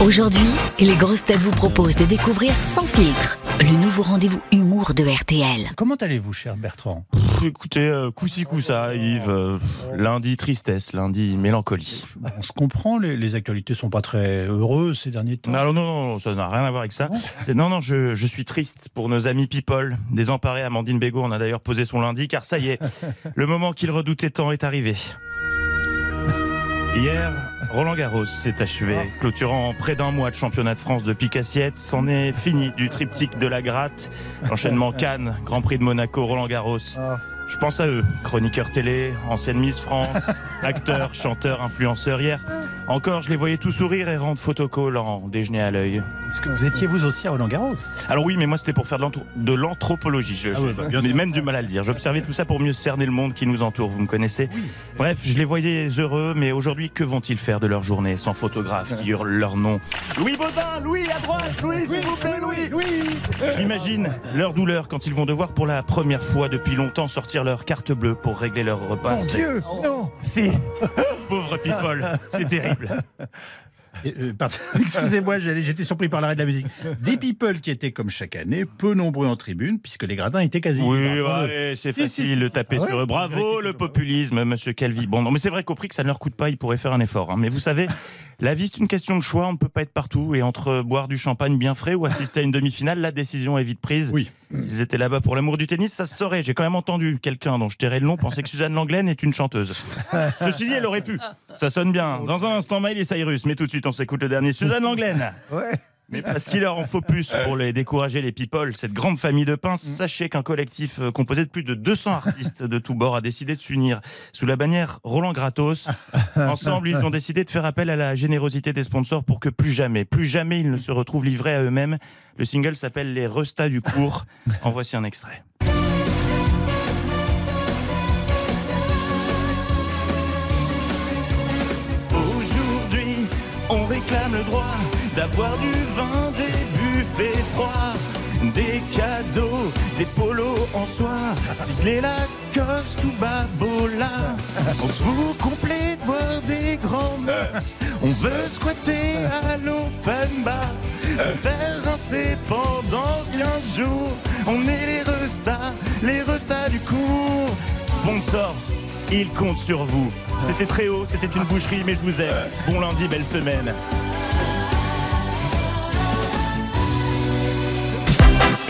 Aujourd'hui, les grosses têtes vous proposent de découvrir Sans filtre, le nouveau rendez-vous humour de RTL. Comment allez-vous, cher Bertrand? Pff, Écoutez, euh, coup-ça, Yves. euh, pff, lundi tristesse, lundi mélancolie. Bon, Je comprends, les, les actualités sont pas très heureuses ces derniers temps. Non, non, non, non, ça n'a rien à voir avec ça. C'est non, non, je, je suis triste pour nos amis People, désemparés. Amandine Bégaud en a d'ailleurs posé son lundi, car ça y est, le moment qu'il redoutait tant est arrivé. Hier, Roland Garros s'est achevé, clôturant près d'un mois de championnat de France de pique-assiette. C'en est fini du triptyque de la gratte, l'enchaînement Cannes, Grand Prix de Monaco, Roland Garros. Je pense à eux, chroniqueurs télé, ancienne Miss France, acteurs, chanteurs, influenceurs. Hier, encore, je les voyais tous sourire et rendre photocall en déjeuner à l'œil. Parce que vous étiez vous aussi à Roland Garros. Alors oui, mais moi c'était pour faire de l'anthro- de l'anthropologie. Je, Ah ouais, bah, mais même du mal à le dire. J'observais tout ça pour mieux cerner le monde qui nous entoure. Vous me connaissez. Bref, je les voyais heureux, mais aujourd'hui, que vont-ils faire de leur journée sans photographe qui hurle leur nom? Louis Baudin, Louis à droite, Louis, s'il vous plaît, Louis, Louis. J'imagine leur douleur quand ils vont devoir pour la première fois depuis longtemps sortir leur carte bleue pour régler leur repas. Mon C'est- Dieu Non Si, pauvre people, c'est terrible. Euh, pardon, Excusez-moi, j'étais surpris par l'arrêt de la musique. Des people qui étaient, comme chaque année, peu nombreux en tribune, puisque les gradins étaient quasi Oui, allez, c'est Si, facile si, de taper sur ouais. eux. Bravo le populisme, monsieur Calvi. Bon, non, mais c'est vrai qu'au prix que ça ne leur coûte pas, ils pourraient faire un effort. hein. Mais vous savez, la vie, c'est une question de choix. On ne peut pas être partout. Et entre boire du champagne bien frais ou assister à une demi-finale, la décision est vite prise. Oui. S'ils étaient là-bas pour l'amour du tennis, ça se saurait. J'ai quand même entendu quelqu'un dont je tairai le nom penser que Suzanne Langlaine est une chanteuse. Ceci dit, elle aurait pu. Ça sonne bien. Dans un instant, Miley Cyrus. Mais tout de suite, on s'écoute le dernier. Suzanne Langlaine. Ouais. Mais parce qu'il leur en faut plus pour les décourager, les people, cette grande famille de pinces, sachez qu'un collectif euh, composé de plus de 200 artistes de tous bords a décidé de s'unir sous la bannière Roland Gratos. Ensemble, ils ont décidé de faire appel à la générosité des sponsors pour que plus jamais, plus jamais ils ne se retrouvent livrés à eux-mêmes. Le single s'appelle Les Restats du cours. En voici un extrait. Aujourd'hui, on réclame le droit d'avoir du vin, des buffets froids, des cadeaux, des polos en soie, ciblés Lacoste ou Babola. On se fout complet de voir des grands mecs. On veut squatter à l'open bar, se faire rincer pendant 15 jours. On est les restas, les restas du cours. Sponsor, il compte sur vous. C'était très haut, c'était une boucherie, mais je vous aime. Bon lundi, belle semaine.